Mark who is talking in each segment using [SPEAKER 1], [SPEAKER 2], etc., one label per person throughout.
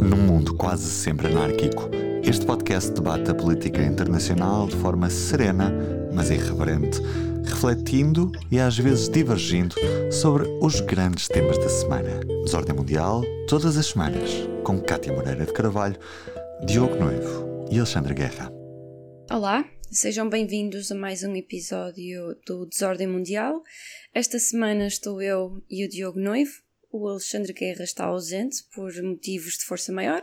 [SPEAKER 1] Num mundo quase sempre anárquico, este podcast debate a política internacional de forma serena, mas irreverente, refletindo e às vezes divergindo sobre os grandes temas da semana. Desordem Mundial, todas as semanas, com Cátia Moreira de Carvalho, Diogo Noivo e Alexandre Guerra.
[SPEAKER 2] Olá, sejam bem-vindos a mais um episódio do Desordem Mundial. Esta semana estou eu e o Diogo Noivo o Alexandre Guerra está ausente por motivos de força maior.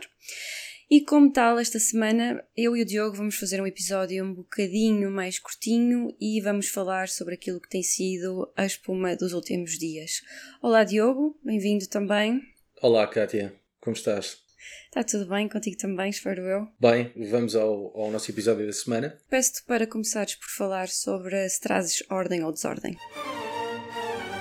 [SPEAKER 2] E como tal, esta semana eu e o Diogo vamos fazer um episódio um bocadinho mais curtinho e vamos falar sobre aquilo que tem sido a espuma dos últimos dias. Olá Diogo, bem-vindo também.
[SPEAKER 3] Olá Kátia, como estás?
[SPEAKER 2] Está tudo bem contigo também, espero eu.
[SPEAKER 3] Bem, vamos ao, ao nosso episódio da semana.
[SPEAKER 2] Peço-te para começares por falar sobre se trazes ordem ou desordem.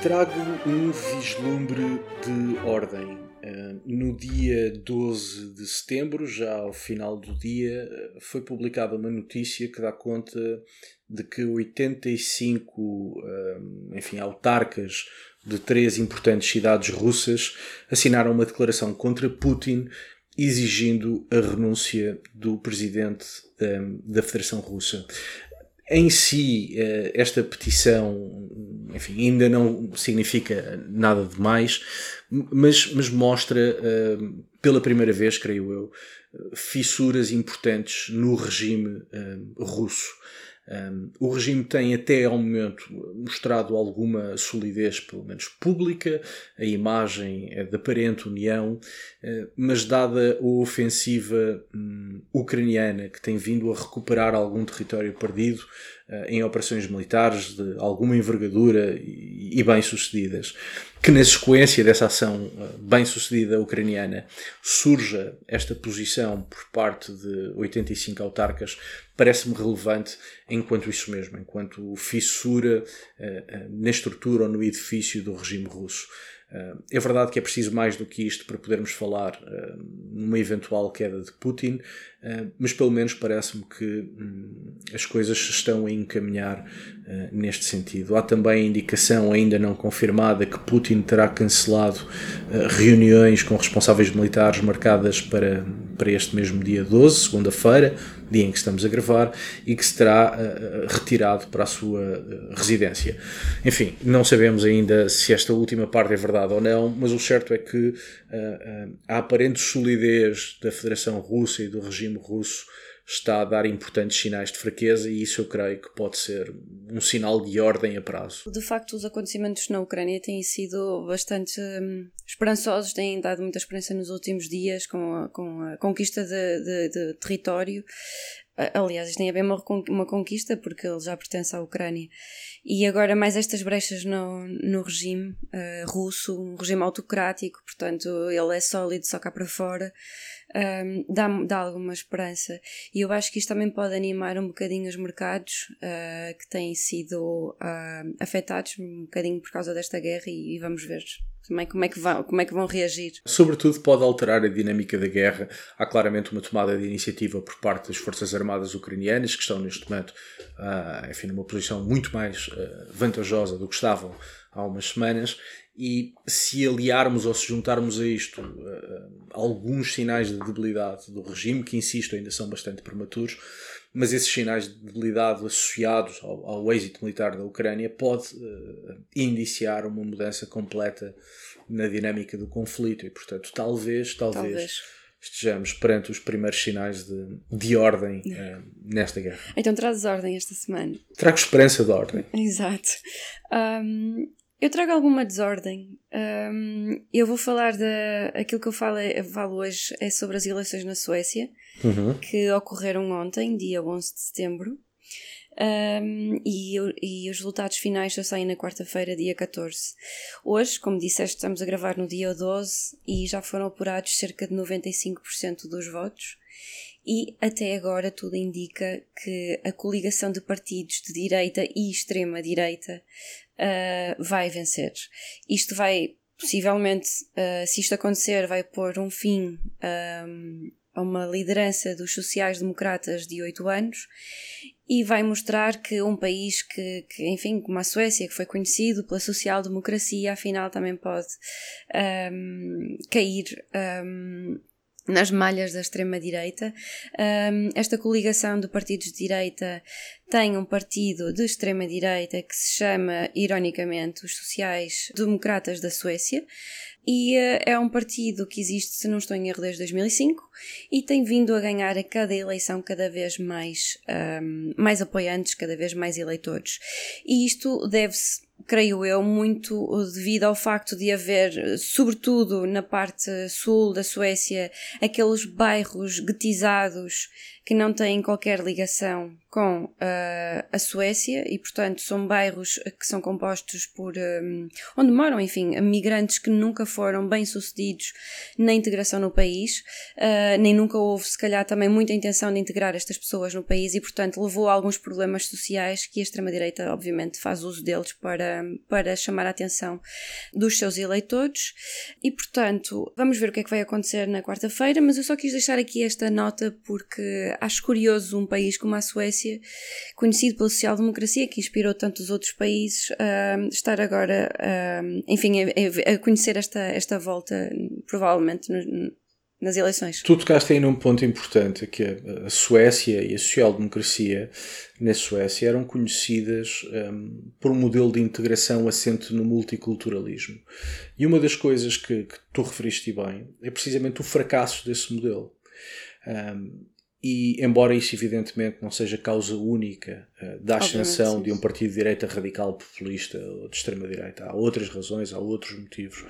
[SPEAKER 3] Trago um vislumbre de ordem. Uh, no dia 12 de setembro, já ao final do dia, uh, foi publicada uma notícia que dá conta de que 85 uh, enfim, autarcas de três importantes cidades russas assinaram uma declaração contra Putin exigindo a renúncia do presidente da Federação Russa. Em si, eh, esta petição, enfim, ainda não significa nada de mais, mas, mas mostra, eh, pela primeira vez, creio eu, fissuras importantes no regime eh, russo. Um, o regime tem até ao momento mostrado alguma solidez, pelo menos pública, a imagem é de aparente união, uh, mas dada a ofensiva um, ucraniana que tem vindo a recuperar algum território perdido em operações militares de alguma envergadura e, bem-sucedidas, que na sequência dessa ação uh, bem-sucedida ucraniana surja esta posição por parte de 85 autarcas parece-me relevante enquanto isso mesmo, enquanto fissura uh, na estrutura ou no edifício do regime russo. É verdade que é preciso mais do que isto para podermos falar numa eventual queda de Putin, mas pelo menos parece-me que um, as coisas estão a encaminhar neste sentido. Há também a indicação ainda não confirmada que Putin terá cancelado reuniões com responsáveis militares marcadas para, para este mesmo dia 12, segunda-feira, dia em que estamos a gravar, e que se terá retirado para a sua residência. Enfim, não sabemos ainda se esta última parte é verdade ou não, mas o certo é que a aparente solidez da Federação Russa e do regime russo está a dar importantes sinais de fraqueza e isso eu creio que pode ser um sinal de ordem a prazo.
[SPEAKER 2] De facto, os acontecimentos na Ucrânia têm sido bastante hum, esperançosos, têm dado muita esperança nos últimos dias com a, com a conquista de, de, de território. Aliás, isto tem a ver uma conquista porque ele já pertence à Ucrânia. E agora mais estas brechas no, no regime uh, russo, um regime autocrático, portanto ele é sólido só cá para fora, um, dá, dá alguma esperança. E eu acho que isto também pode animar um bocadinho os mercados uh, que têm sido uh, afetados um bocadinho por causa desta guerra e, e vamos ver também como é, que vão, como é que vão reagir.
[SPEAKER 3] Sobretudo pode alterar a dinâmica da guerra. Há claramente uma tomada de iniciativa por parte das Forças Armadas ucranianas, que estão neste momento uh, enfim, numa posição muito mais uh, vantajosa do que estavam há umas semanas. E se aliarmos ou se juntarmos a isto uh, alguns sinais de debilidade do regime, que insisto, ainda são bastante prematuros, mas esses sinais de debilidade associados ao, ao êxito militar da Ucrânia pode uh, indiciar uma mudança completa na dinâmica do conflito e, portanto, talvez, talvez, talvez. estejamos perante os primeiros sinais de, de ordem uh, nesta guerra.
[SPEAKER 2] Então trazes ordem esta semana.
[SPEAKER 3] Trago esperança de ordem.
[SPEAKER 2] Exato. Um, eu trago alguma desordem. Um, eu vou falar da. Aquilo que eu falo, eu falo hoje é sobre as eleições na Suécia, uhum. que ocorreram ontem, dia 11 de setembro. Um, e, e, os resultados finais só saem na quarta-feira, dia 14. Hoje, como disseste, estamos a gravar no dia 12 e já foram apurados cerca de 95% dos votos. E até agora tudo indica que a coligação de partidos de direita e extrema-direita uh, vai vencer. Isto vai, possivelmente, uh, se isto acontecer, vai pôr um fim um, a uma liderança dos sociais-democratas de oito anos e vai mostrar que um país que, que, enfim, como a Suécia, que foi conhecido pela social-democracia, afinal também pode um, cair um, nas malhas da extrema-direita. Um, esta coligação de partidos de direita tem um partido de extrema-direita que se chama, ironicamente, os Sociais-Democratas da Suécia. E uh, é um partido que existe, se não estou em erro, desde 2005 e tem vindo a ganhar a cada eleição cada vez mais, um, mais apoiantes, cada vez mais eleitores. E isto deve-se creio eu, muito devido ao facto de haver, sobretudo na parte sul da Suécia, aqueles bairros guetizados que não têm qualquer ligação com uh, a Suécia e, portanto, são bairros que são compostos por um, onde moram, enfim, migrantes que nunca foram bem sucedidos na integração no país, uh, nem nunca houve, se calhar, também muita intenção de integrar estas pessoas no país e, portanto, levou a alguns problemas sociais que a extrema-direita, obviamente, faz uso deles para, para chamar a atenção dos seus eleitores. E, portanto, vamos ver o que é que vai acontecer na quarta-feira, mas eu só quis deixar aqui esta nota porque acho curioso um país como a Suécia, conhecido pela social-democracia, que inspirou tantos outros países, uh, estar agora, uh, enfim, a, a, conhecer esta, esta volta, provavelmente, no, nas eleições.
[SPEAKER 3] Tu tocaste aí num ponto importante, que a Suécia e a social-democracia na Suécia eram conhecidas um, por um modelo de integração assente no multiculturalismo. E uma das coisas que, que tu referiste bem é precisamente o fracasso desse modelo. Um, e, embora isso evidentemente não seja causa única uh, da ascensão de um partido de direita radical populista ou de extrema-direita, há outras razões, há outros motivos,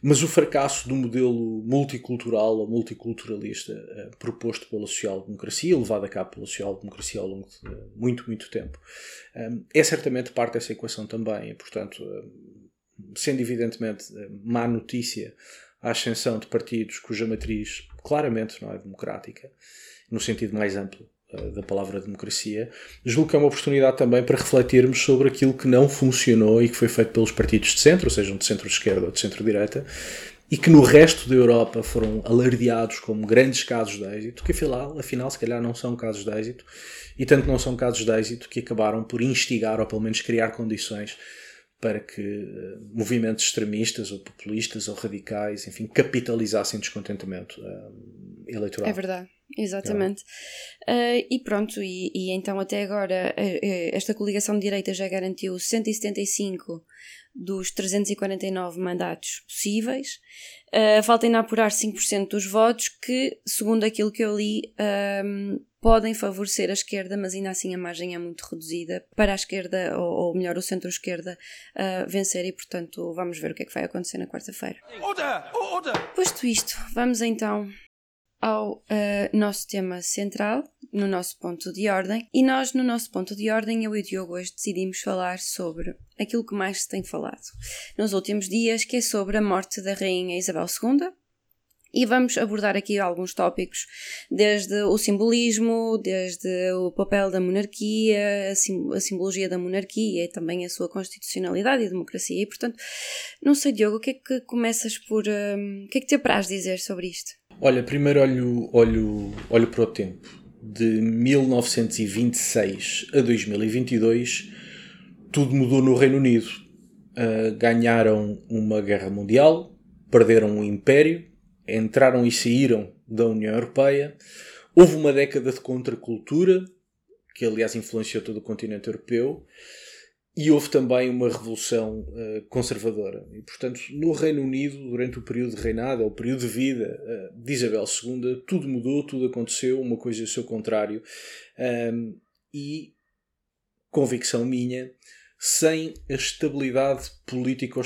[SPEAKER 3] mas o fracasso do modelo multicultural ou multiculturalista uh, proposto pela social-democracia, levado a cabo pela social-democracia ao longo de uh, muito, muito tempo, um, é certamente parte dessa equação também. E, portanto, sendo evidentemente má notícia a ascensão de partidos cuja matriz claramente não é democrática, no sentido mais amplo uh, da palavra democracia, julgo que é uma oportunidade também para refletirmos sobre aquilo que não funcionou e que foi feito pelos partidos de centro, ou seja, de centro-esquerda ou de centro-direita, e que no resto da Europa foram alardeados como grandes casos de êxito, que afinal, afinal se calhar não são casos de êxito, e tanto não são casos de êxito que acabaram por instigar ou pelo menos criar condições para que uh, movimentos extremistas ou populistas ou radicais, enfim, capitalizassem descontentamento uh, eleitoral.
[SPEAKER 2] É verdade. Exatamente. Uh, e pronto, e, e, então até agora esta coligação de direita já garantiu 175 dos 349 mandatos possíveis. Uh, falta ainda apurar 5% dos votos que, segundo aquilo que eu li, podem favorecer a esquerda, mas ainda assim a margem é muito reduzida para a esquerda, ou, ou melhor, o centro-esquerda, uh, vencer e, portanto, vamos ver o que é que vai acontecer na quarta-feira. Posto isto, vamos então ao uh, nosso tema central, no nosso ponto de ordem. E nós, no nosso ponto de ordem, eu e o Diogo hoje decidimos falar sobre aquilo que mais se tem falado nos últimos dias, que é sobre a morte da Rainha Isabel II. E vamos abordar aqui alguns tópicos, desde o simbolismo, desde o papel da monarquia, a, sim, a simbologia da monarquia e também a sua constitucionalidade e democracia. E, portanto, não sei, Diogo, o que é que começas por. Um, o que é que te apraz dizer sobre isto?
[SPEAKER 3] Olha, primeiro olho, olho, olho para o tempo. De 1926 a 2022, tudo mudou no Reino Unido. Uh, ganharam uma guerra mundial, perderam um império, entraram e saíram da União Europeia. Houve uma década de contracultura, que aliás influenciou todo o continente europeu e houve também uma revolução uh, conservadora. E, portanto, no Reino Unido, durante o período de reinado, ou o período de vida uh, de Isabel II, tudo mudou, tudo aconteceu, uma coisa e o seu contrário. Um, e, convicção minha, sem a estabilidade política,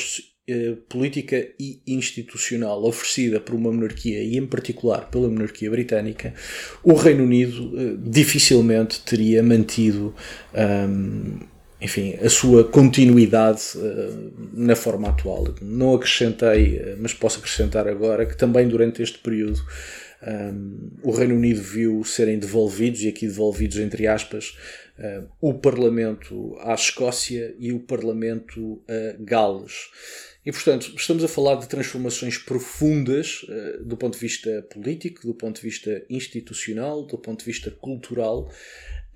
[SPEAKER 3] uh, política e institucional oferecida por uma monarquia, e em particular pela monarquia britânica, o Reino Unido dificilmente teria mantido. Um, enfim, a sua continuidade uh, na forma atual. Não acrescentei, mas posso acrescentar agora que também durante este período um, ehm, o Reino Unido viu serem devolvidos, e aqui devolvidos entre aspas, uh, o Parlamento à Escócia e o Parlamento a Gales. E, portanto, estamos a falar de transformações profundas uh, do ponto de vista político, do ponto de vista institucional, do ponto de vista cultural,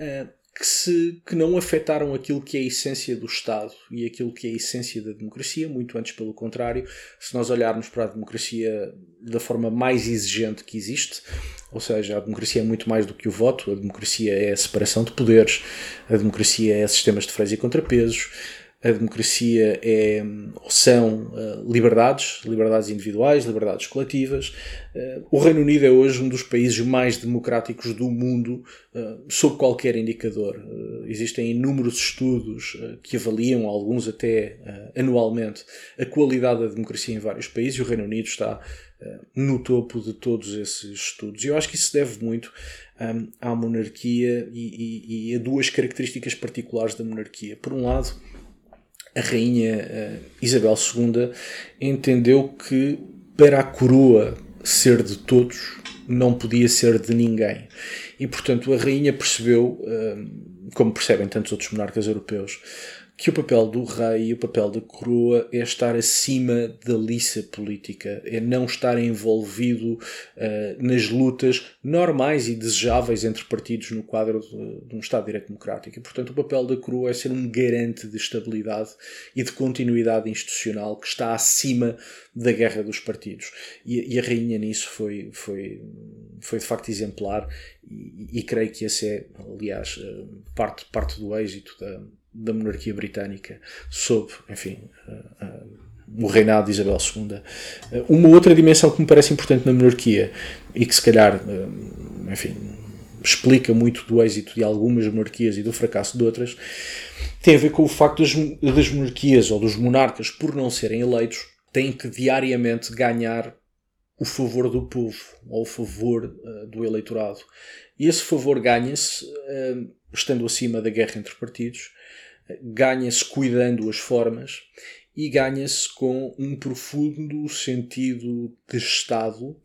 [SPEAKER 3] uh, que, se, que não afetaram aquilo que é a essência do Estado e aquilo que é a essência da democracia, muito antes pelo contrário. Se nós olharmos para a democracia da forma mais exigente que existe, ou seja, a democracia é muito mais do que o voto, a democracia é a separação de poderes, a democracia é sistemas de freios e contrapesos, a democracia é, são uh, liberdades, liberdades individuais, liberdades coletivas. Uh, o Reino Unido é hoje um dos países mais democráticos do mundo, uh, sob qualquer indicador. existem inúmeros estudos que avaliam, alguns até anualmente, a qualidade da democracia em vários países e o Reino Unido está no topo de todos esses estudos. E eu acho que isso se deve muito um, à monarquia e, e, e a duas características particulares da monarquia. Por um lado, a rainha uh, Isabel II entendeu que para a coroa ser de todos não podia ser de ninguém. E portanto a rainha percebeu, uh, como percebem tantos outros monarcas europeus, que o papel do rei e o papel da coroa é estar acima da liça política, é não estar envolvido uh, nas lutas normais e desejáveis entre partidos no quadro de, de, um Estado de Direito Democrático. E, portanto, o papel da coroa é ser um garante de estabilidade e de continuidade institucional que está acima da guerra dos partidos. E, e a rainha nisso foi, foi, foi de facto exemplar e, e creio que esse é, aliás, eh, parte, parte do êxito da da monarquia britânica sob, enfim, uh, uh, o reinado de Isabel II. uma outra dimensão que me parece importante na monarquia e que se calhar, enfim, explica muito do êxito de algumas monarquias e do fracasso de outras, tem a ver com o facto das, das monarquias ou dos monarcas, por não serem eleitos, têm que diariamente ganhar o favor do povo ou o favor uh, do eleitorado. E esse favor ganha-se uh, estando acima da guerra entre partidos ganha-se cuidando as formas e ganha-se com um profundo sentido de Estado,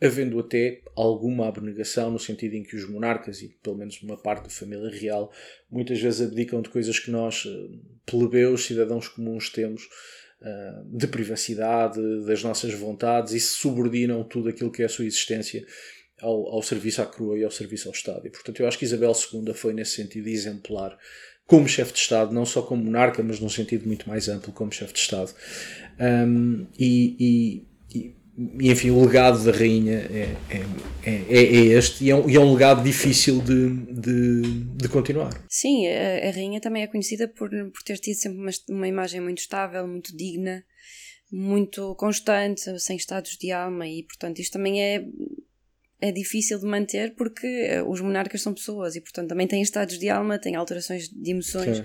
[SPEAKER 3] havendo até alguma abnegação, no sentido em que os monarcas, e pelo menos uma parte da família real, muitas vezes abdicam de coisas que nós, eh, plebeus, cidadãos comuns, temos, eh, de privacidade, das nossas vontades, e subordinam tudo aquilo que é a sua existência ao, ao serviço à coroa e ao serviço ao Estado. E, portanto, eu acho que Isabel II foi, nesse sentido, exemplar como chefe de Estado, não só como monarca, mas num sentido muito mais amplo como chefe de Estado. Um, e, e, e, enfim, o legado da rainha é, é, é, é este e é, um, e é, um, legado difícil de, de, de continuar.
[SPEAKER 2] Sim, a, a, rainha também é conhecida por, por ter tido sempre uma, uma imagem muito estável, muito digna, muito constante, sem estados de alma e, portanto, isto também é é difícil de manter porque eh, os monarcas são pessoas e, portanto, também têm estados de alma, têm alterações de emoções. Sim.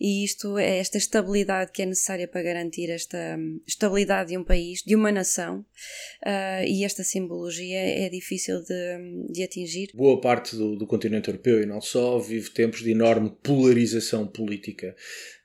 [SPEAKER 2] E isto é esta estabilidade que é necessária para garantir esta hum, estabilidade de um país, de uma nação, uh, e esta simbologia é difícil de, hum, de atingir.
[SPEAKER 3] Boa parte do, do continente europeu e não só vive tempos de enorme polarização política.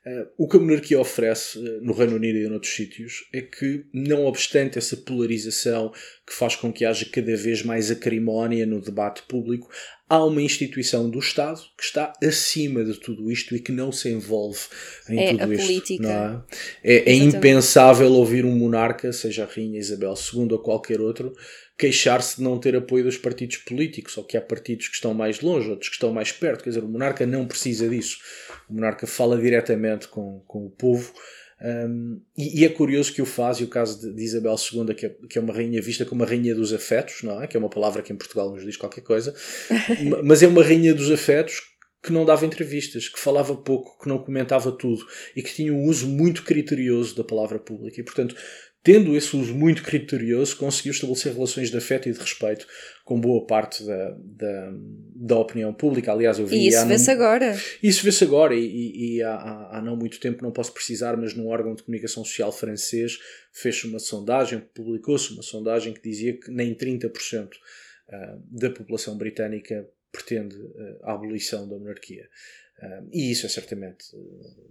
[SPEAKER 3] Uh, o que a monarquia oferece uh, no Reino Unido e em outros sítios é que, não obstante essa polarização que faz com que haja cada vez mais acrimónia no debate público, há uma instituição do Estado que está acima de tudo isto e que não se envolve em é tudo isto.
[SPEAKER 2] Política.
[SPEAKER 3] É? É, é impensável ouvir um monarca, seja a Rainha Isabel II ou qualquer outro, queixar-se de não ter apoio dos partidos políticos, ou que há partidos que estão mais longe, outros que estão mais perto. Quer dizer, o monarca não precisa disso. O monarca fala diretamente com, com o povo. Um, e, e, é curioso que o faz, e o caso de, de Isabel II, que é, que é, uma rainha vista como a rainha dos afetos, não é? Que é uma palavra que em Portugal nos diz qualquer coisa, mas é uma rainha dos afetos que não dava entrevistas, que falava pouco, que não comentava tudo e que tinha um uso muito criterioso da palavra pública. E, portanto, tendo esse uso muito criterioso, conseguiu estabelecer relações de afeto e de respeito com boa parte da, da, da opinião pública. Aliás, eu vi.
[SPEAKER 2] E isso vê-se agora.
[SPEAKER 3] Isso vê-se agora, e, e, e há, há, não muito tempo, não posso precisar, mas num órgão de comunicação social francês fez uma sondagem, publicou-se uma sondagem que dizia que nem 30% ah, da população britânica pretende ah, a abolição da monarquia. Ah, e isso é certamente.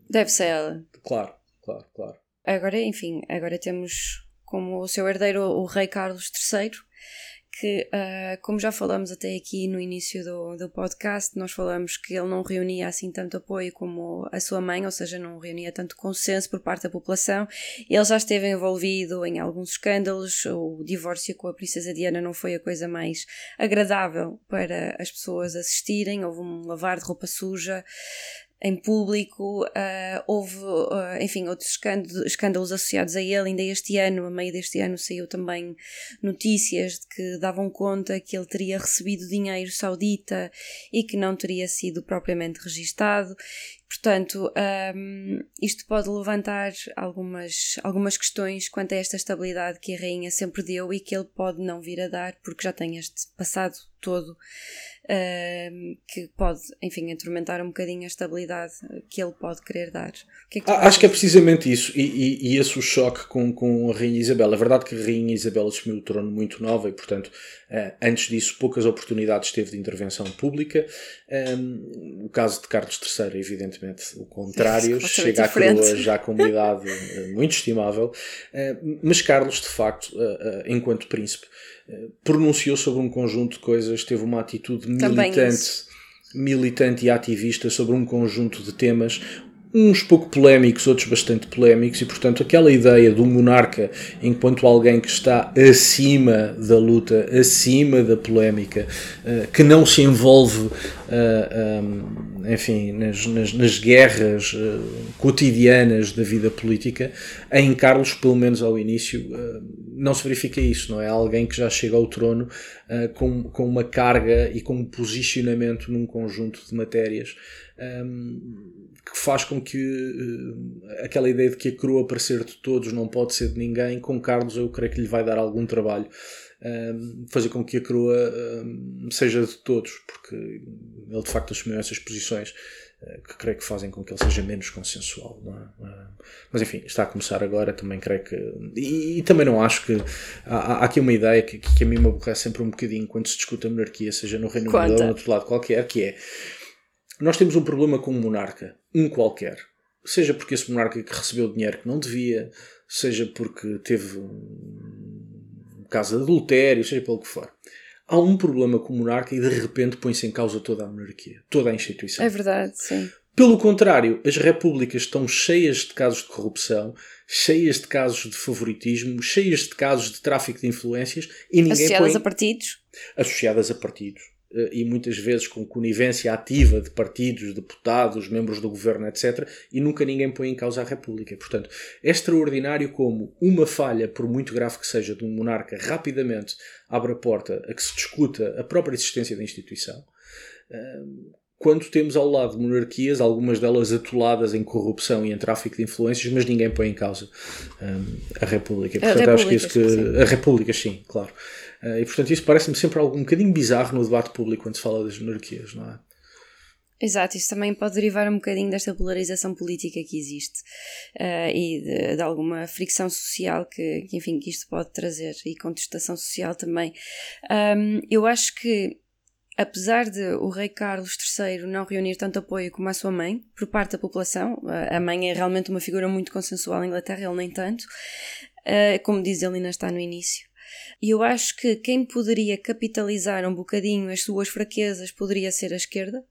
[SPEAKER 2] Deve ser ela.
[SPEAKER 3] Claro, claro, claro.
[SPEAKER 2] Agora, enfim, agora temos como o seu herdeiro o rei Carlos III, que, uh, como já falamos até aqui no início do, do podcast, nós falamos que ele não reunia assim tanto apoio como a sua mãe, ou seja, não reunia tanto consenso por parte da população. Ele já esteve envolvido em alguns escândalos, o divórcio com a princesa Diana não foi a coisa mais agradável para as pessoas assistirem, houve um lavar de roupa suja, em público, uh, houve, uh, enfim, outros escândalos, escândalos, associados a ele. Ainda este ano, a meio deste ano, saiu também notícias de que davam conta que ele teria recebido dinheiro saudita e que não teria sido propriamente registado. Portanto, um, isto pode levantar algumas, algumas questões quanto a esta estabilidade que a rainha sempre deu e que ele pode não vir a dar, porque já tem este passado todo um, que pode, enfim, atormentar um bocadinho a estabilidade que ele pode querer dar.
[SPEAKER 3] Que é que Acho que é precisamente isso, e, e, e, esse o choque com, com a Rainha Isabel. É verdade que a Rainha Isabel assumiu o trono muito nova e, portanto, uh, antes disso, poucas oportunidades teve de intervenção pública. Um, o caso de Carlos III, evidentemente, o contrário, chega à coroa já com uma idade eh, muito estimável, uh, mas Carlos, de facto, uh, enquanto príncipe, pronunciou sobre um conjunto de coisas, teve uma atitude militante, militante e ativista sobre um conjunto de temas, uns pouco polémicos, outros bastante polémicos, e portanto aquela ideia do monarca enquanto alguém que está acima da luta, acima da polémica, uh, que não se envolve, eh, eh, enfim, nas, nas, nas guerras cotidianas da vida política, em Carlos, pelo menos ao início, não se verifica isso, não é? Alguém que já chega ao trono com, com uma carga e com um posicionamento num conjunto de matérias. Que faz com que uh, aquela ideia de que a coroa para ser de todos não pode ser de ninguém, com Carlos eu creio que lhe vai dar algum trabalho uh, fazer com que a coroa uh, seja de todos, porque ele de facto assumiu essas posições que creio que fazem com que ele seja menos consensual. É? Mas enfim, está a começar agora, também creio que. E, e também não acho que. Há, há, aqui uma ideia que, que a mim me aborrece sempre um bocadinho quando se discute a monarquia, seja no Reino Unido ou no outro lado qualquer, que é nós temos um problema com um monarca, um qualquer. Seja porque esse monarca que recebeu dinheiro que não devia, seja porque teve um caso de adultério, seja pelo que for. Há um problema com o monarca e de repente põe-se em causa toda a monarquia, toda a instituição.
[SPEAKER 2] É verdade, sim.
[SPEAKER 3] Pelo contrário, as repúblicas estão cheias de casos de corrupção, cheias de casos de favoritismo, cheias de casos de tráfico de influências e ninguém
[SPEAKER 2] associadas
[SPEAKER 3] põe...
[SPEAKER 2] a partidos.
[SPEAKER 3] Associadas a partidos. Eh, e muitas vezes com conivência ativa de partidos, deputados, membros do governo, etc., e nunca ninguém põe em causa a República. Portanto, é extraordinário como uma falha, por muito grave que seja, de um monarca rapidamente abre a porta a que se discuta a própria existência da instituição. Quando temos ao lado monarquias, algumas delas atoladas em corrupção e em tráfico de influências, mas ninguém põe em causa um, a República. Portanto, a acho que isso que. Sim. A República, sim, claro. Uh, e portanto, isso parece-me sempre algo um bocadinho bizarro no debate público quando se fala das monarquias, não é?
[SPEAKER 2] Exato, isso também pode derivar um bocadinho desta polarização política que existe uh, e de, de, alguma fricção social que, que, enfim, que isto pode trazer e contestação social também. Um, eu acho que apesar de o rei Carlos III não reunir tanto apoio como a sua mãe, por parte da população, a mãe é realmente uma figura muito consensual em Inglaterra, ele nem tanto, uh, como diz ele ainda está no início. E eu acho que quem poderia capitalizar um bocadinho as suas fraquezas poderia ser a esquerda,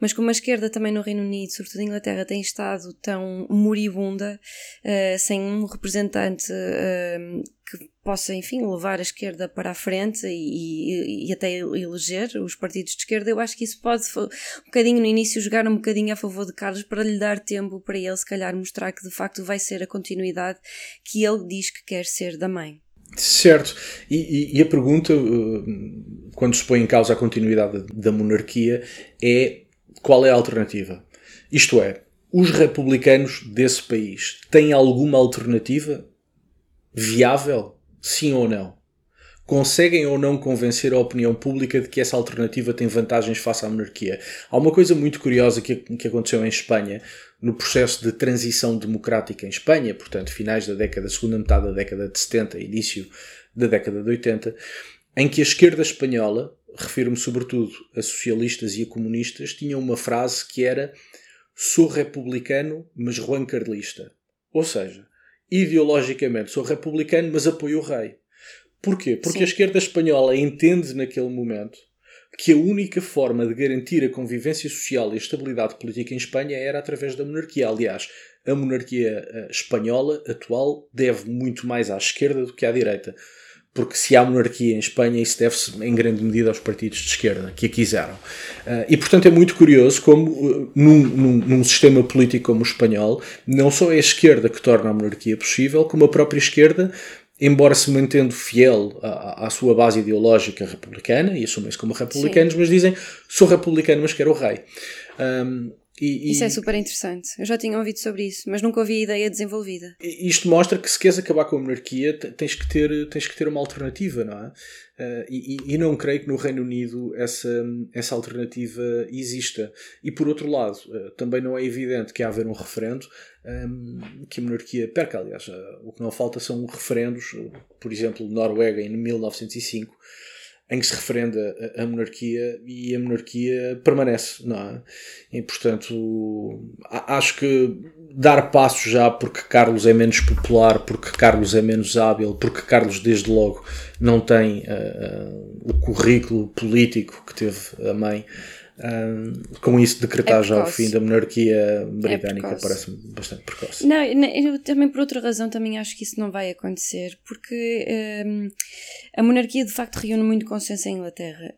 [SPEAKER 2] mas como a esquerda também no Reino Unido, sobretudo em Inglaterra, tem estado tão moribunda, uh, sem um representante uh, que possa, enfim, levar a esquerda para a frente e, e, até eleger os partidos de esquerda, eu acho que isso pode um bocadinho no início jogar um bocadinho a favor de Carlos para lhe dar tempo para ele se calhar mostrar que de facto vai ser a continuidade que ele diz que quer ser da mãe.
[SPEAKER 3] Certo. E, e, a pergunta, uh, quando se põe em causa a continuidade da monarquia, é qual é a alternativa? Isto é, os republicanos desse país têm alguma alternativa viável? Sim ou não? Conseguem ou não convencer a opinião pública de que essa alternativa tem vantagens face à monarquia? Há uma coisa muito curiosa que, que aconteceu em Espanha no processo de transição democrática em Espanha, portanto, finais da década, segunda metade da década de 70, início da década de 80, em que a esquerda espanhola, refiro-me sobretudo a socialistas e a comunistas, tinham uma frase que era sou republicano, mas Juan Carlista. Ou seja, ideologicamente sou republicano, mas apoio o rei. Porquê? Porque
[SPEAKER 2] Sim.
[SPEAKER 3] a esquerda espanhola entende naquele momento que a única forma de garantir a convivência social e a estabilidade política em Espanha era através da monarquia. Aliás, a monarquia eh, espanhola atual deve muito mais à esquerda do que à direita. Porque se há monarquia em Espanha, isso deve-se em grande medida aos partidos de esquerda que a quiseram. Uh, e portanto é muito curioso como, uh, num, num, num, sistema político como o espanhol, não só é a esquerda que torna a monarquia possível, como a própria esquerda embora se mantendo fiel à, à, sua base ideológica republicana, e assumem-se como republicanos, Sim. mas dizem sou republicano, mas quero o rei. Um,
[SPEAKER 2] e, isso é super interessante. Eu já tinha ouvido sobre isso, mas nunca ouvi a ideia desenvolvida.
[SPEAKER 3] Isto mostra que se queres acabar com a monarquia, tens que ter, tens que ter uma alternativa, não é? Uh, e, e, não creio que no Reino Unido essa, essa alternativa exista. E por outro lado, uh, também não é evidente que há haver um referendo um, que a monarquia perca. Aliás, uh, o que não falta são referendos, por exemplo, Noruega em 1905 em que se referenda a, a, monarquia e a monarquia permanece, não é? E, portanto, acho que dar passos já porque Carlos é menos popular, porque Carlos é menos hábil, porque Carlos, desde logo, não tem uh, uh, o currículo político que teve a mãe, um, com isso decretar é já o fim da monarquia britânica é parece-me bastante precoce.
[SPEAKER 2] Não, eu também por outra razão também acho que isso não vai acontecer, porque um, a monarquia de facto reúne muito consenso em Inglaterra.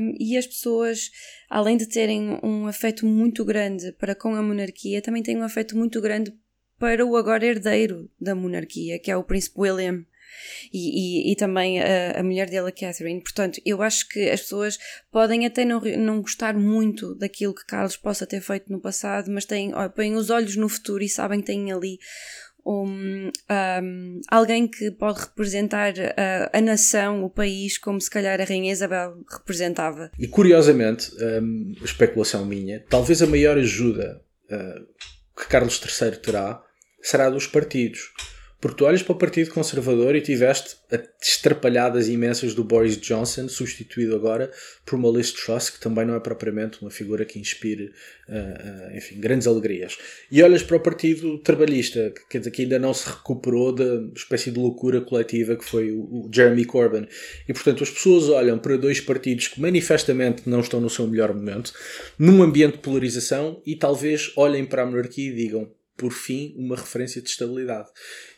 [SPEAKER 2] Um, e as pessoas, além de terem um afeto muito grande para com a monarquia, também têm um afeto muito grande para o agora herdeiro da monarquia, que é o príncipe William e, e, e também a, a, mulher dele, a Catherine. Portanto, eu acho que as pessoas podem até não, não gostar muito daquilo que Carlos possa ter feito no passado, mas têm, ó, põem os olhos no futuro e sabem que têm ali um, um, alguém que pode representar a, a, nação, o país, como se calhar a Rainha Isabel representava.
[SPEAKER 3] E curiosamente, um, especulação minha, talvez a maior ajuda uh, que Carlos III terá será dos partidos. Porque tu olhas para o Partido Conservador e tiveste estrapalhadas imensas do Boris Johnson, substituído agora por uma Liz Truss, que também não é propriamente uma figura que inspire uh, uh, enfim, grandes alegrias. E olhas para o Partido Trabalhista, que, quer dizer, que ainda não se recuperou da espécie de loucura coletiva que foi o, o Jeremy Corbyn. E portanto as pessoas olham para dois partidos que manifestamente não estão no seu melhor momento, num ambiente de polarização, e talvez olhem para a monarquia e digam por fim, uma referência de estabilidade.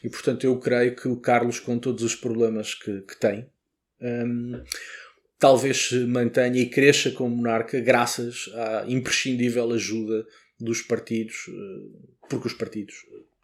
[SPEAKER 3] E portanto, eu creio que o Carlos, com todos os problemas que, que tem, um, talvez se mantenha e cresça como monarca graças à imprescindível ajuda dos partidos, eh, porque os partidos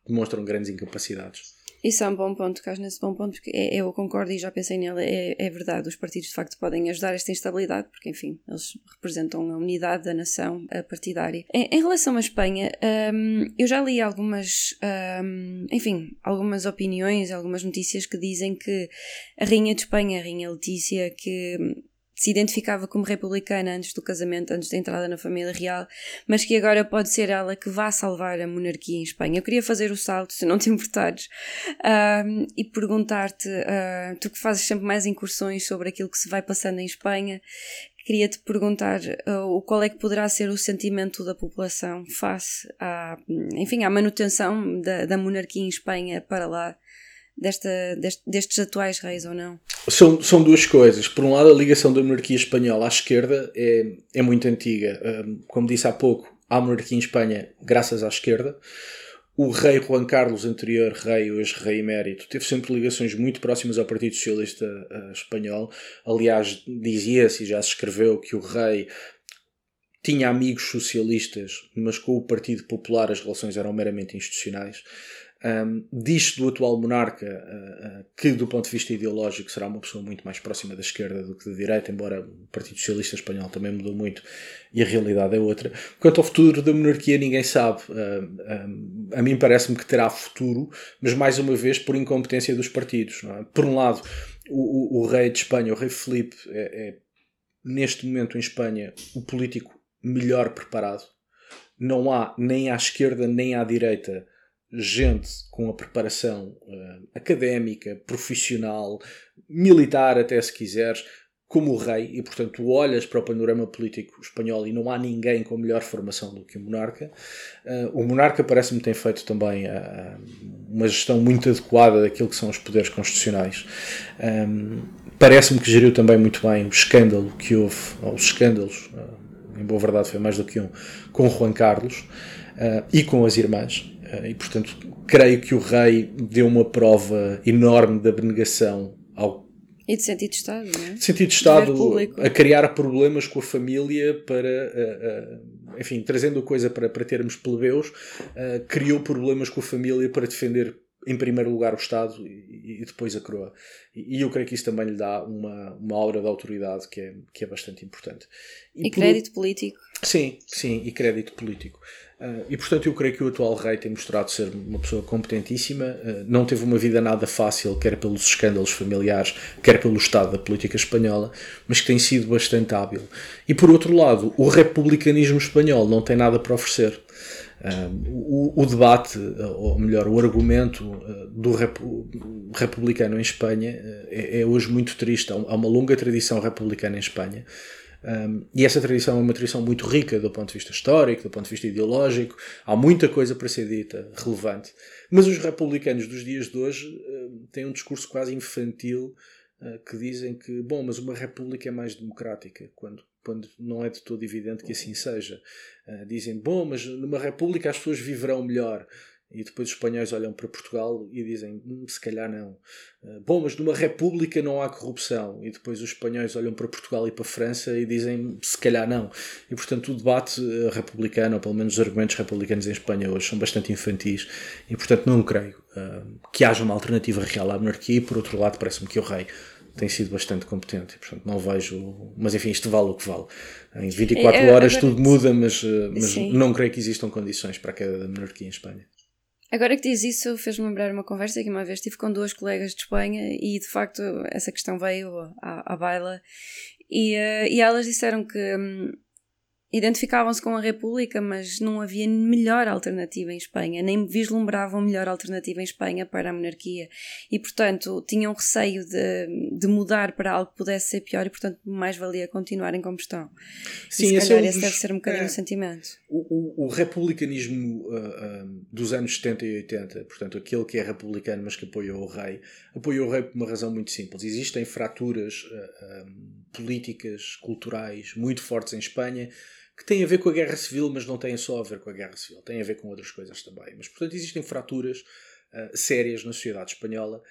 [SPEAKER 3] demonstram grandes incapacidades.
[SPEAKER 2] Isso é um bom ponto, Carlos, nesse bom ponto, porque é, eu concordo e já pensei nele, é, é verdade, os partidos de facto podem ajudar esta instabilidade, porque enfim, eles representam a unidade da nação partidária. Em, em relação à Espanha, um, eu já li algumas, um, enfim, algumas opiniões, algumas notícias que dizem que a Rainha de Espanha, a Rainha Letícia, que se identificava como republicana antes do casamento, antes da entrada na família real, mas que agora pode ser ela que vá salvar a monarquia em Espanha. Eu queria fazer o salto, se não te importares, uh, e perguntar-te, uh, tu que fazes sempre mais incursões sobre aquilo que se vai passando em Espanha, queria-te perguntar uh, qual é que poderá ser o sentimento da população face à, enfim, à manutenção da, da monarquia em Espanha para lá desta, deste, destes atuais reis ou não?
[SPEAKER 3] São, são duas coisas. Por um lado, a ligação da monarquia espanhola à esquerda é, é muito antiga. Como disse há pouco, há monarquia em Espanha graças à esquerda. O rei Juan Carlos, anterior rei, hoje rei emérito, teve sempre ligações muito próximas ao Partido Socialista uh, Espanhol. Aliás, dizia-se e já se escreveu que o rei tinha amigos socialistas, mas com o Partido Popular as relações eram meramente institucionais. Um, diz do atual monarca uh, uh, que, do ponto de vista ideológico, será uma pessoa muito mais próxima da esquerda do que da direita, embora o Partido Socialista Espanhol também mudou muito e a realidade é outra. Quanto ao futuro da monarquia, ninguém sabe. Uh, a mim parece-me que terá futuro, mas mais uma vez por incompetência dos partidos. É? Por um lado, o, o, o, rei de Espanha, o rei Felipe, é, é neste momento em Espanha o político melhor preparado. Não há nem à esquerda nem à direita gente com a preparação uh, académica, profissional, militar, até se quiseres, como o rei, e portanto olhas para o panorama político espanhol e não há ninguém com melhor formação do que o monarca. Uh, o monarca parece-me ter feito também uh, uma gestão muito adequada daquilo que são os poderes constitucionais. Um, parece-me que geriu também muito bem o escândalo que houve, ou os escândalos, uh, em boa verdade foi mais do que um, com Juan Carlos e com as irmãs. E portanto creio que o rei deu uma prova enorme de abnegação ao
[SPEAKER 2] e de sentido de Estado, não é?
[SPEAKER 3] De sentido de Estado a criar problemas com a família para, uh, uh, enfim, trazendo coisa para, para termos plebeus, criou problemas com a família para defender em primeiro lugar o Estado e, e depois a coroa. E, e, eu creio que isso também lhe dá uma, uma aura de autoridade que é, que é bastante importante.
[SPEAKER 2] E, e crédito por... político.
[SPEAKER 3] Sim, sim, e crédito político. Uh, e portanto eu creio que o atual rei tem mostrado ser uma pessoa competentíssima, uh, não teve uma vida nada fácil, quer pelos escândalos familiares, quer pelo estado da política espanhola, mas que tem sido bastante hábil. E por outro lado, o republicanismo espanhol não tem nada para oferecer. O, o, debate, ou melhor, o argumento do repu republicano em Espanha é, é, hoje muito triste. Há uma longa tradição republicana em Espanha. Um, e essa tradição é uma tradição muito rica do ponto de vista histórico, do ponto de vista ideológico. Há muita coisa para ser dita, relevante. Mas os republicanos dos dias de hoje uh, têm um discurso quase infantil uh, que dizem que, bom, mas uma república é mais democrática, quando, quando não é de todo evidente que assim seja. Uh, dizem, bom, mas numa república as pessoas viverão melhor. E depois os espanhóis olham para Portugal e dizem, hum, se calhar não. Uh, bom, mas numa república não há corrupção. E depois os espanhóis olham para Portugal e para a França e dizem, se calhar não. E portanto o debate uh, republicano, ou pelo menos os argumentos republicanos em Espanha hoje, são bastante infantis. E portanto não creio uh, que haja uma alternativa real à monarquia. E por outro lado, parece-me que o rei tem sido bastante competente. Portanto, não vejo. Mas enfim, isto vale o que vale. Em 24 é, horas tudo muda, mas, mas não creio que existam condições para a queda da monarquia em Espanha.
[SPEAKER 2] Agora que diz isso, fez-me lembrar uma conversa que uma vez tive com duas colegas de Espanha e de facto essa questão veio à, à baila e, uh, e elas disseram que um, identificavam-se com a República, mas não havia melhor alternativa em Espanha, nem vislumbravam melhor alternativa em Espanha para a monarquia. E, portanto, tinham receio de, de mudar para algo que pudesse ser pior e, portanto, mais valia continuarem como estão. Sim, e, se calhar, esse, é um esse deve ser um bocadinho é, o sentimento.
[SPEAKER 3] O, o, o republicanismo uh, dos anos 70 e 80, portanto, aquele que é republicano, mas que apoiou o rei, apoiou o rei por uma razão muito simples. Existem fraturas uh, políticas, culturais muito fortes em Espanha que têm a ver com a guerra civil, mas não têm só a ver com a guerra civil, têm a ver com outras coisas também. Mas, portanto, existem fraturas uh, sérias na sociedade espanhola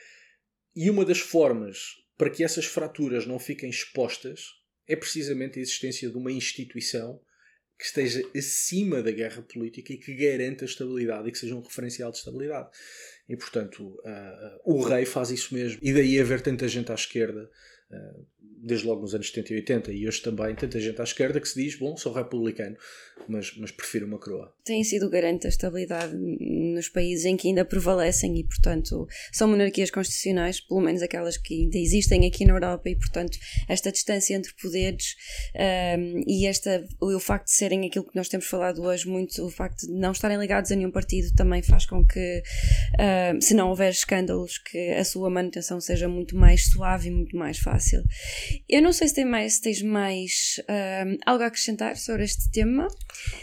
[SPEAKER 3] e uma das formas para que essas fraturas não fiquem expostas é precisamente a existência de uma instituição que esteja acima da guerra política e que garanta a estabilidade e que seja um referencial de estabilidade. E, portanto, uh, uh, o rei faz isso mesmo. E daí haver tanta gente à esquerda desde logo nos anos 70 e 80 e hoje também tanta gente à esquerda que se diz, bom, sou republicano, mas, mas prefiro uma coroa.
[SPEAKER 2] Tem sido garante da estabilidade nos países em que ainda prevalecem e, portanto, são monarquias constitucionais, pelo menos aquelas que ainda existem aqui na Europa e, portanto, esta distância entre poderes um, e esta, o facto de serem aquilo que nós temos falado hoje muito, o facto de não estarem ligados a nenhum partido também faz com que, um, se não houver escândalos, que a sua manutenção seja muito mais suave e muito mais fácil. Eu não sei se, tem mais, se tens mais um, algo a acrescentar sobre este tema.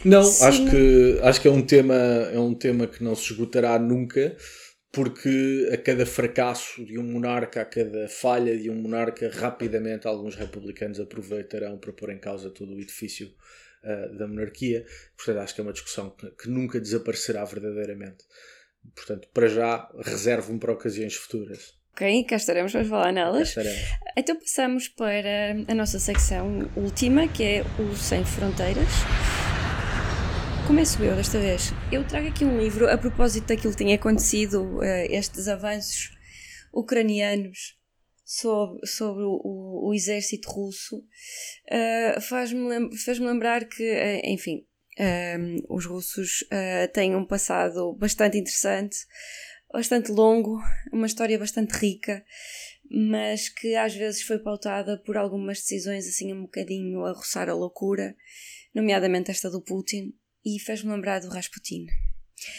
[SPEAKER 3] Não, acho que, acho que é um, tema, é um tema que não se esgotará nunca, porque a cada fracasso de um monarca, a cada falha de um monarca, rapidamente alguns republicanos aproveitarão para pôr em causa todo o edifício uh, da monarquia. Portanto, acho que é uma discussão que, que nunca desaparecerá verdadeiramente. Portanto, para já, reservo-me para ocasiões futuras.
[SPEAKER 2] Ok, cá estaremos para falar nelas. Então passamos para a nossa secção última, que é o Sem Fronteiras. Começo eu desta vez. Eu trago aqui um livro a propósito daquilo que tem acontecido, uh, estes avanços ucranianos sobre, sobre o, o, exército russo. Uh, Faz-me lem lembrar que, uh, enfim, os russos têm um passado bastante interessante bastante longo, uma história bastante rica, mas que às vezes foi pautada por algumas decisões assim um bocadinho a roçar a loucura, nomeadamente esta do Putin, e fez-me lembrar do Rasputin.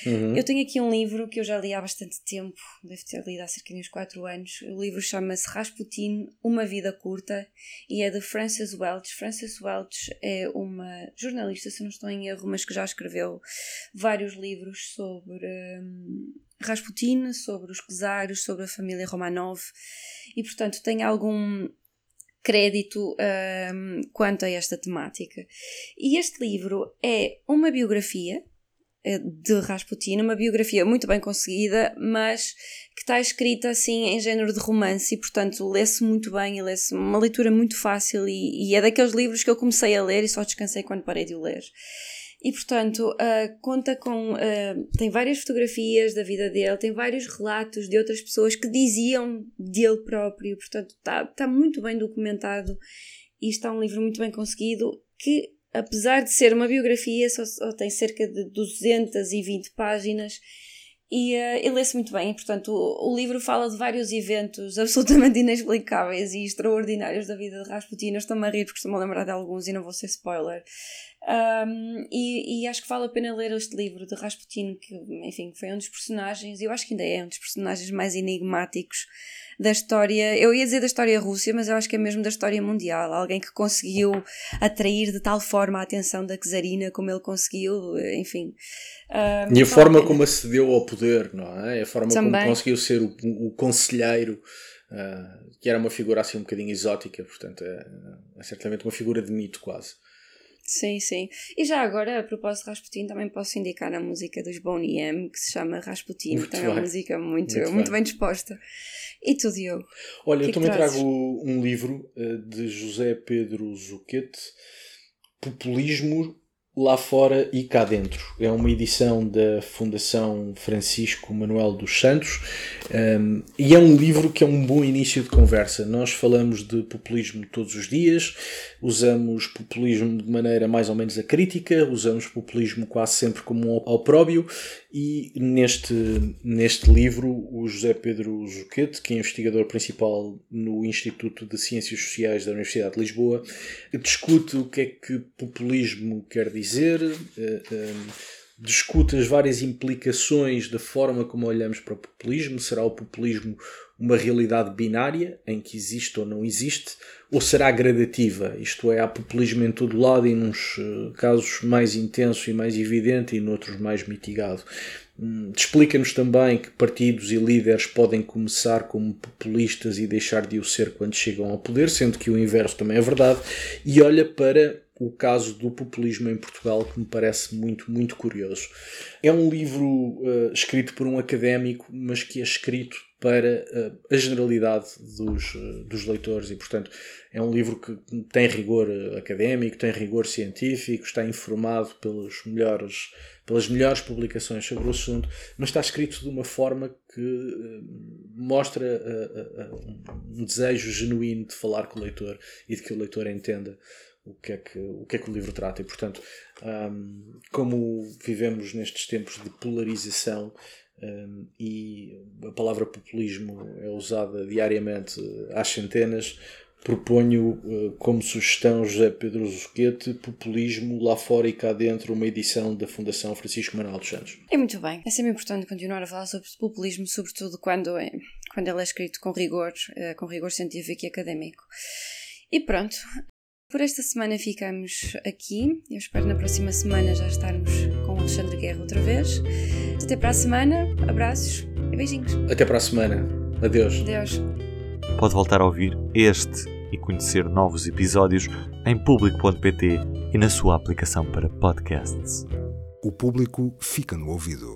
[SPEAKER 2] Uhum. Eu tenho aqui um livro que eu já li há bastante tempo, devo ter lido há cerca de uns 4 anos. O livro chama-se Rasputin, Uma Vida Curta e é de Frances Welch. Frances Welch é uma jornalista, se não estou em erro, mas que já escreveu vários livros sobre um, Rasputin, sobre os czaros, sobre a família Romanov e, portanto, tem algum crédito um, quanto a esta temática. E este livro é uma biografia de Rasputin, uma biografia muito bem conseguida, mas que está escrita assim em género de romance e, portanto, lê-se muito bem e lê-se uma leitura muito fácil e, e, é daqueles livros que eu comecei a ler e só descansei quando parei de o ler. E portanto, uh, conta com. Uh, tem várias fotografias da vida dele, tem vários relatos de outras pessoas que diziam dele próprio, portanto, está tá muito bem documentado e está um livro muito bem conseguido que, apesar de ser uma biografia, só, só tem cerca de 220 páginas e uh, ele lê-se muito bem, portanto, o, o, livro fala de vários eventos absolutamente inexplicáveis e extraordinários da vida de Rasputin. Eu estou-me a rir porque estou-me a lembrar de alguns e não vou ser spoiler. Um, e, e, acho que vale a pena ler este livro de Rasputin, que, enfim, foi um dos personagens, eu acho que ainda é um dos personagens mais enigmáticos da história. Eu ia dizer da história russa, mas eu acho que é mesmo da história mundial. Alguém que conseguiu atrair de tal forma a atenção da czarina como ele conseguiu, enfim.
[SPEAKER 3] Um, e a forma como acedeu ao poder, não é? A forma Também. como conseguiu ser o, o conselheiro. Uh, que era uma figura assim um bocadinho exótica, portanto é, é certamente uma figura de mito quase.
[SPEAKER 2] Sim, sim. E já agora, a propósito de Rasputin, também posso indicar a música dos Boney M, que se chama Rasputin. Muito tem uma música muito, muito, muito bem. bem. disposta. E tu, Diogo?
[SPEAKER 3] Olha, eu é também trago um livro uh, de José Pedro Zuquete, Populismo lá fora e cá dentro. É uma edição da Fundação Francisco Manuel dos Santos um, e é um livro que é um bom início de conversa. Nós falamos de populismo todos os dias, usamos populismo de maneira mais ou menos acrítica, usamos populismo quase sempre como um opróbio e neste, neste livro o José Pedro Zuquete, que é investigador principal no Instituto de Ciências Sociais da Universidade de Lisboa, discute o que é que populismo quer dizer, eh, eh, discute as várias implicações da forma como olhamos para o populismo. Será o populismo uma realidade binária, em que existe ou não existe, ou será gradativa? Isto é, há populismo em todo lado e nos eh, casos mais intenso e mais evidente e noutros mais mitigado. Hum, explica-nos também que partidos e líderes podem começar como populistas e deixar de o ser quando chegam ao poder, sendo que o inverso também é verdade, e olha para o caso do populismo em Portugal, que me parece muito, muito curioso. É um livro uh, escrito por um académico, mas que é escrito para uh, a generalidade dos, uh, dos leitores e, portanto, é um livro que tem rigor académico, tem rigor científico, está informado pelos melhores, pelas melhores publicações sobre o assunto, mas está escrito de uma forma que mostra um desejo genuíno de falar com o leitor e de que o leitor entenda o que é que o, que é que o livro trata. E, portanto, um, como vivemos nestes tempos de polarização um, e a palavra populismo é usada diariamente às centenas, proponho uh, como sugestão José Pedro Zuquete, Populismo lá fora e cá dentro, uma edição da Fundação Francisco Manuel dos Santos.
[SPEAKER 2] É muito bem. É sempre importante continuar a falar sobre populismo, sobretudo quando, é, quando ele é escrito com rigor, uh, com rigor científico e académico. E pronto, por esta semana ficamos aqui. Eu espero na próxima semana já estarmos com o Alexandre Guerra outra vez. Até para a semana. Abraços e beijinhos.
[SPEAKER 3] Até para a semana. Adeus.
[SPEAKER 2] Adeus.
[SPEAKER 1] Pode voltar a ouvir este e conhecer novos episódios em público.pt e na sua aplicação para podcasts.
[SPEAKER 4] O público fica no ouvido.